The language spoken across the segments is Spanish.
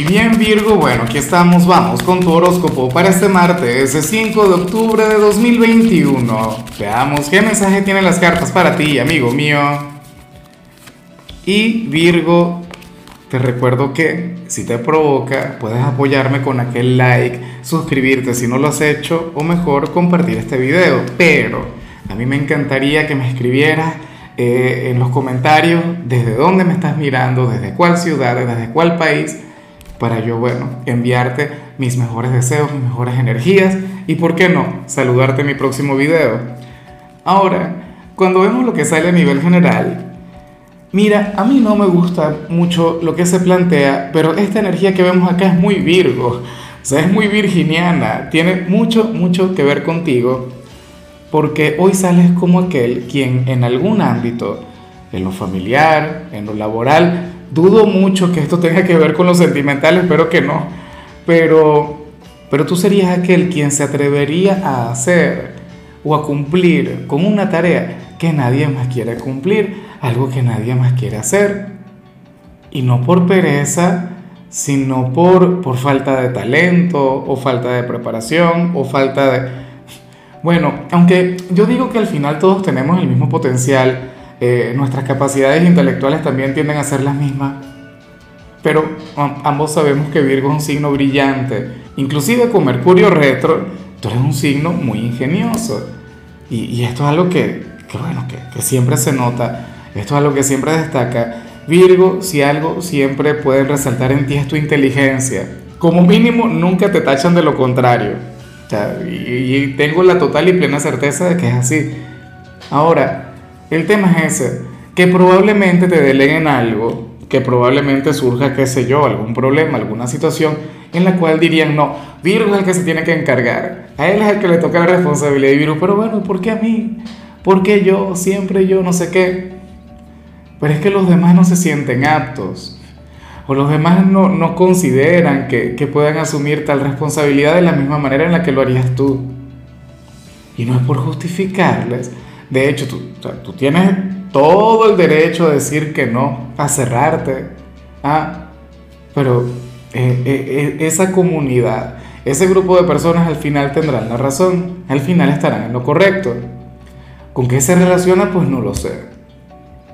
Y bien Virgo, bueno, aquí estamos, vamos con tu horóscopo para este martes, el 5 de octubre de 2021. Veamos qué mensaje tienen las cartas para ti, amigo mío. Y Virgo, te recuerdo que si te provoca, puedes apoyarme con aquel like, suscribirte si no lo has hecho, o mejor compartir este video. Pero a mí me encantaría que me escribieras eh, en los comentarios desde dónde me estás mirando, desde cuál ciudad, desde cuál país, para yo, bueno, enviarte mis mejores deseos, mis mejores energías y, ¿por qué no?, saludarte en mi próximo video. Ahora, cuando vemos lo que sale a nivel general, mira, a mí no me gusta mucho lo que se plantea, pero esta energía que vemos acá es muy Virgo, o sea, es muy virginiana, tiene mucho, mucho que ver contigo porque hoy sales como aquel quien en algún ámbito, en lo familiar, en lo laboral, dudo mucho que esto tenga que ver con lo sentimental, espero que no, pero, pero tú serías aquel quien se atrevería a hacer o a cumplir con una tarea que nadie más quiere cumplir, algo que nadie más quiere hacer. Y no por pereza, sino por, por falta de talento o falta de preparación o falta de bueno, aunque yo digo que al final todos tenemos el mismo potencial, eh, nuestras capacidades intelectuales también tienden a ser las mismas, pero ambos sabemos que Virgo es un signo brillante, inclusive con Mercurio retro, tú eres un signo muy ingenioso. Y, esto es algo que, bueno, que, que siempre se nota, esto es algo que siempre destaca. Virgo, si algo siempre pueden resaltar en ti es tu inteligencia. Como mínimo, nunca te tachan de lo contrario y, tengo la total y plena certeza de que es así. Ahora, el tema es ese, que probablemente te deleguen algo, que probablemente surja, qué sé yo, algún problema, alguna situación en la cual dirían, no, Virgo es el que se tiene que encargar, a él es el que le toca la responsabilidad de Virgo, pero bueno, ¿por qué a mí? ¿Por qué yo? Siempre yo, no sé qué. Pero es que los demás no se sienten aptos o los demás no, no consideran que, que, puedan asumir tal responsabilidad de la misma manera en la que lo harías tú. Y no es por justificarles. De hecho, tú, tú tienes todo el derecho a decir que no, a cerrarte. Ah, pero eh, eh, eh, esa comunidad, ese grupo de personas al final tendrán la razón, al final estarán en lo correcto. ¿Con qué se relaciona? Pues no lo sé.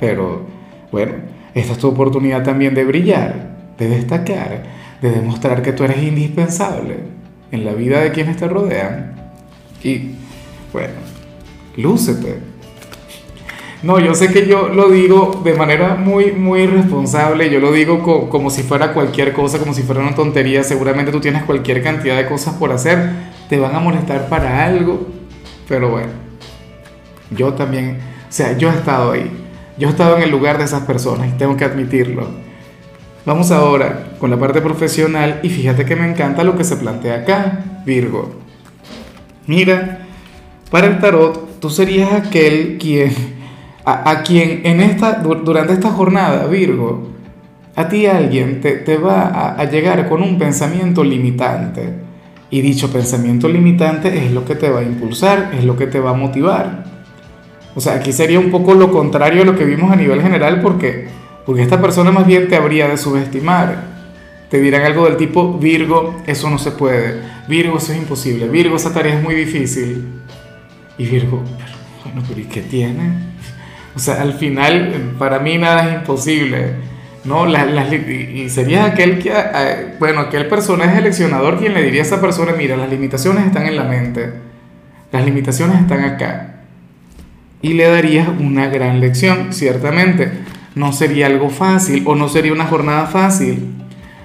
Pero bueno, esta es tu oportunidad también de brillar, de destacar, de demostrar que tú eres indispensable en la vida de quienes te rodean. Y bueno, lúcete. No, yo sé que yo lo digo de manera muy, muy responsable, yo lo digo como si fuera cualquier cosa, como si fuera una tontería, seguramente tú tienes cualquier cantidad de cosas por hacer, te van a molestar para algo, pero bueno, yo también, o sea, yo he estado ahí, yo he estado en el lugar de esas personas y tengo que admitirlo. Vamos ahora con la parte profesional y fíjate que me encanta lo que se plantea acá, Virgo. Mira, para el tarot tú serías aquel quien, a, quien en esta, durante esta jornada, Virgo, a ti alguien te, te va a, llegar con un pensamiento limitante. Y dicho pensamiento limitante es lo que te va a impulsar, es lo que te va a motivar. O sea, aquí sería un poco lo contrario a lo que vimos a nivel general porque, porque esta persona más bien te habría de subestimar. Te dirán algo del tipo, Virgo, eso no se puede. Virgo, eso es imposible. Virgo, esa tarea es muy difícil. Y Virgo, bueno, pero ¿y qué tiene? O sea, al final, para mí nada es imposible. ¿no? y sería aquel que, eh, bueno, aquel personaje seleccionador quien le diría a esa persona, mira, las limitaciones están en la mente. Las limitaciones están acá y le darías una gran lección, ciertamente. No sería algo fácil o no sería una jornada fácil.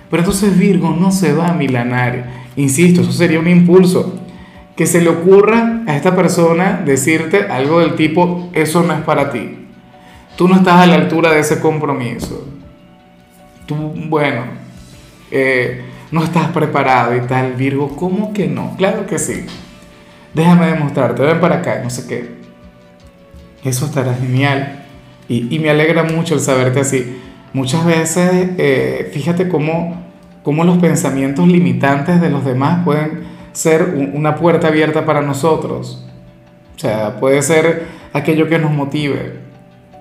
Pero entonces Virgo no se va a milanar. Insisto, eso sería un impulso. Que se le ocurra a esta persona decirte algo del tipo, eso no es para ti. Tú no estás a la altura de ese compromiso. Tú, bueno, eh, no estás preparado y tal, Virgo. ¿Cómo que no? Claro que sí. Déjame demostrarte, ven para acá, no sé qué. Eso estará genial. Y, me alegra mucho el saberte así. Muchas veces, eh, fíjate cómo, cómo, los pensamientos limitantes de los demás pueden ser una puerta abierta para nosotros. O sea, puede ser aquello que nos motive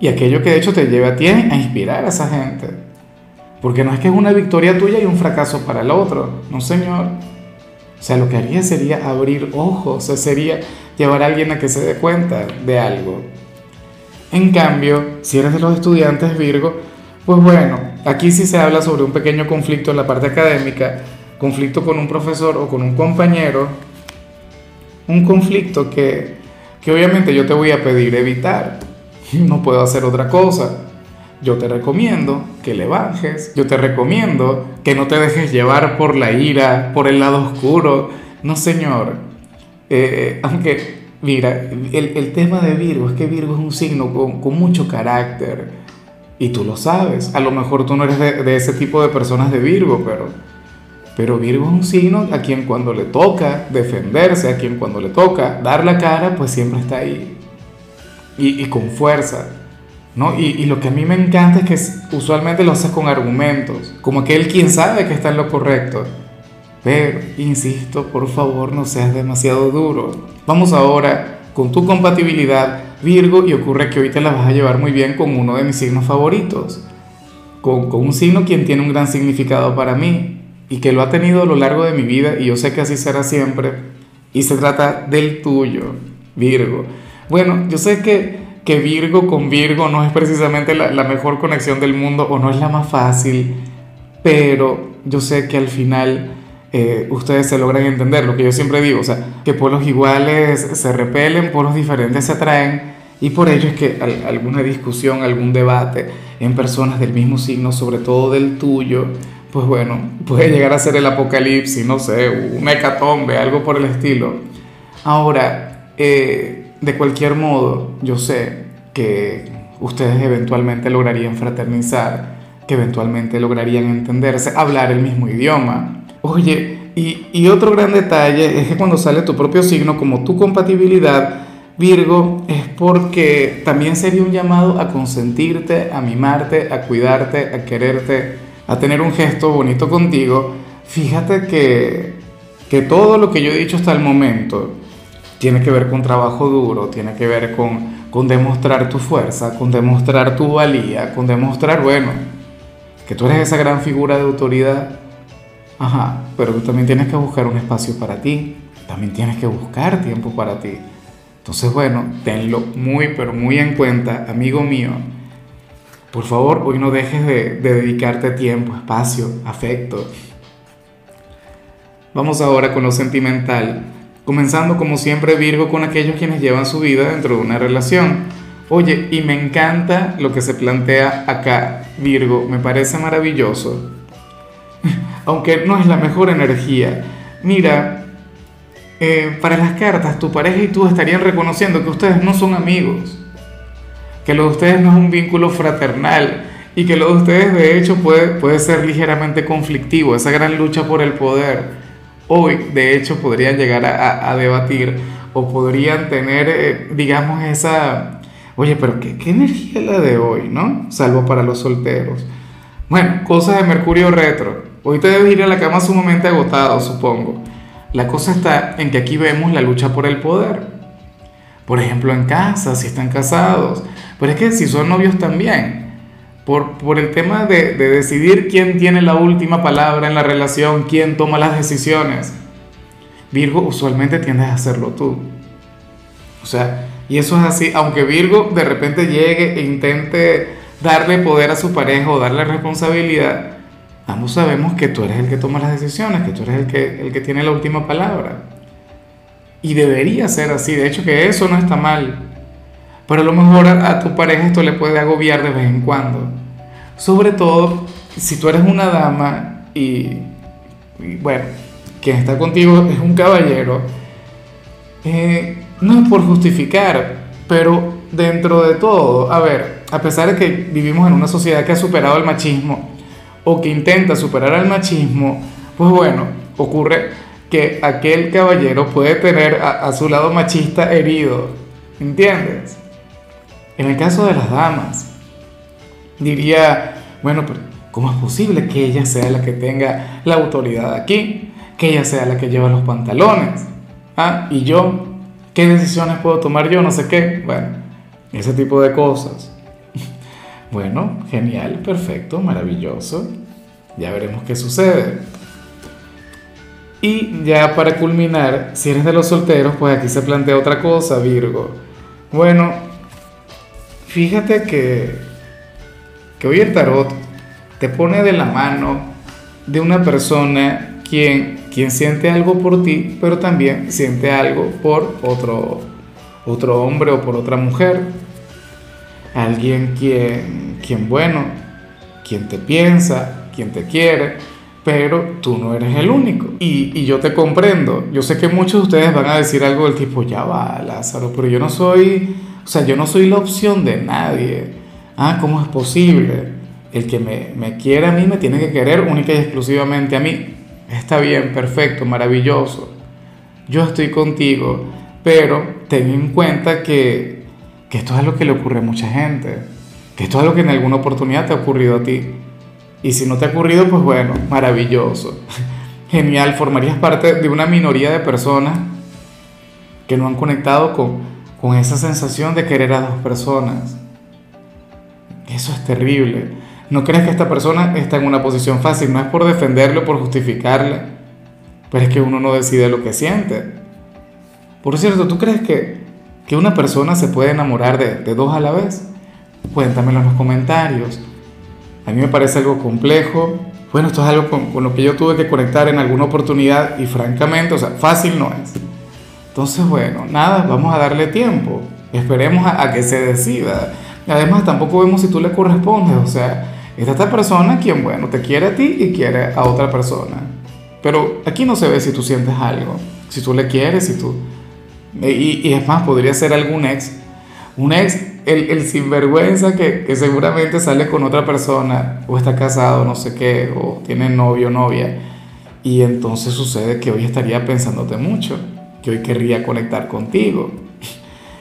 y aquello que de hecho te lleve a ti a inspirar a esa gente. Porque no es que es una victoria tuya y un fracaso para el otro, no señor. O sea, lo que haría sería abrir ojos, o sería llevar a alguien a que se dé cuenta de algo. En cambio, si eres de los estudiantes Virgo, pues bueno, aquí sí se habla sobre un pequeño conflicto en la parte académica, conflicto con un profesor o con un compañero, un conflicto que, que obviamente yo te voy a pedir evitar. No puedo hacer otra cosa. Yo te recomiendo que le bajes, yo te recomiendo que no te dejes llevar por la ira, por el lado oscuro. No, señor. Eh, aunque Mira, el, tema de Virgo es que Virgo es un signo con, mucho carácter. Y tú lo sabes. A lo mejor tú no eres de, ese tipo de personas de Virgo, pero, pero Virgo es un signo a quien cuando le toca defenderse, a quien cuando le toca dar la cara, pues siempre está ahí. Y, con fuerza. ¿no? Y, y, lo que a mí me encanta es que usualmente lo haces con argumentos. Como que él quien sabe que está en lo correcto. Pero, insisto, por favor no seas demasiado duro. Vamos ahora con tu compatibilidad Virgo y ocurre que hoy te la vas a llevar muy bien con uno de mis signos favoritos. Con, con un signo quien tiene un gran significado para mí y que lo ha tenido a lo largo de mi vida y yo sé que así será siempre. Y se trata del tuyo, Virgo. Bueno, yo sé que, que Virgo con Virgo no es precisamente la, la mejor conexión del mundo o no es la más fácil, pero yo sé que al final eh, ustedes se logran entender, lo que yo siempre digo, o sea, que polos iguales se repelen, polos diferentes se atraen, y por ello es que alguna discusión, algún debate en personas del mismo signo, sobre todo del tuyo, pues bueno, puede llegar a ser el apocalipsis, no sé, una hecatombe, algo por el estilo. Ahora, eh, de cualquier modo, yo sé que ustedes eventualmente lograrían fraternizar, que eventualmente lograrían entenderse, hablar el mismo idioma. Oye, y, otro gran detalle es que cuando sale tu propio signo como tu compatibilidad, Virgo, es porque también sería un llamado a consentirte, a mimarte, a cuidarte, a quererte, a tener un gesto bonito contigo. Fíjate que, que todo lo que yo he dicho hasta el momento tiene que ver con trabajo duro, tiene que ver con, con demostrar tu fuerza, con demostrar tu valía, con demostrar, bueno, que tú eres esa gran figura de autoridad Ajá, pero tú también tienes que buscar un espacio para ti, también tienes que buscar tiempo para ti. Entonces, bueno, tenlo muy, pero muy en cuenta, amigo mío. Por favor, hoy no dejes de, dedicarte tiempo, espacio, afecto. Vamos ahora con lo sentimental, comenzando como siempre Virgo con aquellos quienes llevan su vida dentro de una relación. Oye, y me encanta lo que se plantea acá, Virgo, me parece maravilloso aunque no es la mejor energía. Mira, eh, para las cartas tu pareja y tú estarían reconociendo que ustedes no son amigos, que lo de ustedes no es un vínculo fraternal y que lo de ustedes de hecho puede, puede ser ligeramente conflictivo, esa gran lucha por el poder. Hoy de hecho podrían llegar a, debatir o podrían tener, eh, digamos, esa... Oye, pero ¿qué, ¿qué energía la de hoy, no? Salvo para los solteros. Bueno, cosas de Mercurio retro. Hoy te debes ir a la cama sumamente agotado, supongo. La cosa está en que aquí vemos la lucha por el poder. Por ejemplo, en casa, si están casados. Pero es que si son novios también. Por, por el tema de, de decidir quién tiene la última palabra en la relación, quién toma las decisiones. Virgo usualmente tiendes a hacerlo tú. O sea, y eso es así, aunque Virgo de repente llegue e intente darle poder a su pareja o darle responsabilidad, ambos sabemos que tú eres el que toma las decisiones, que tú eres el que, el que tiene la última palabra. Y debería ser así, de hecho que eso no está mal. Pero a lo mejor a, tu pareja esto le puede agobiar de vez en cuando. Sobre todo si tú eres una dama y, bueno, quien está contigo es un caballero. Eh, no es por justificar, pero dentro de todo, a ver, a pesar de que vivimos en una sociedad que ha superado el machismo o que intenta superar al machismo, pues bueno, ocurre que aquel caballero puede tener a, su lado machista herido, ¿entiendes? En el caso de las damas, diría, bueno, pero ¿cómo es posible que ella sea la que tenga la autoridad aquí? Que ella sea la que lleva los pantalones. ¿Ah? ¿Y yo? ¿Qué decisiones puedo tomar yo? No sé qué. Bueno, ese tipo de cosas. Bueno, genial, perfecto, maravilloso. Ya veremos qué sucede. Y ya para culminar, si eres de los solteros, pues aquí se plantea otra cosa, Virgo. Bueno, fíjate que, que hoy el tarot te pone de la mano de una persona quien, quien siente algo por ti, pero también siente algo por otro, otro hombre o por otra mujer. Alguien quien, quien, bueno, quien te piensa, quien te quiere, pero tú no eres el único. Y, y, yo te comprendo. Yo sé que muchos de ustedes van a decir algo del tipo, ya va, Lázaro, pero yo no soy, o sea, yo no soy la opción de nadie. Ah, ¿cómo es posible? El que me, me quiere a mí me tiene que querer única y exclusivamente a mí. Está bien, perfecto, maravilloso. Yo estoy contigo, pero ten en cuenta que, que esto es lo que le ocurre a mucha gente. Que esto es lo que en alguna oportunidad te ha ocurrido a ti y si no te ha ocurrido, pues bueno, maravilloso. Genial, formarías parte de una minoría de personas que no han conectado con, con esa sensación de querer a dos personas. Eso es terrible. No crees que esta persona está en una posición fácil, no es por defenderlo, por justificarle, pero es que uno no decide lo que siente. Por cierto, ¿tú crees que, que una persona se puede enamorar de, de dos a la vez? Cuéntamelo en los comentarios. A mí me parece algo complejo. Bueno, esto es algo con, lo que yo tuve que conectar en alguna oportunidad y francamente, o sea, fácil no es. Entonces, bueno, nada, vamos a darle tiempo. Esperemos a, que se decida. Además, tampoco vemos si tú le correspondes. O sea, está esta persona quien, bueno, te quiere a ti y quiere a otra persona. Pero aquí no se ve si tú sientes algo, si tú le quieres, si tú... Y, y es más, podría ser algún ex. Un ex el, el sinvergüenza que, que, seguramente sale con otra persona o está casado, no sé qué, o tiene novio o novia, y entonces sucede que hoy estaría pensándote mucho, que hoy querría conectar contigo,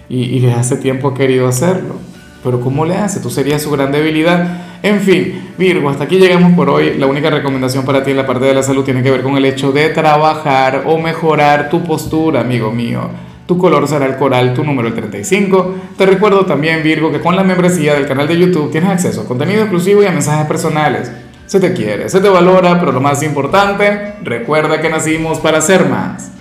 y, y desde hace tiempo ha querido hacerlo, pero ¿cómo le hace? Tú serías su gran debilidad. En fin, Virgo, hasta aquí llegamos por hoy. La única recomendación para ti en la parte de la salud tiene que ver con el hecho de trabajar o mejorar tu postura, amigo mío tu color será el coral, tu número el 35. Te recuerdo también, Virgo, que con la membresía del canal de YouTube tienes acceso a contenido exclusivo y a mensajes personales. Se te quiere, se te valora, pero lo más importante, recuerda que nacimos para ser más.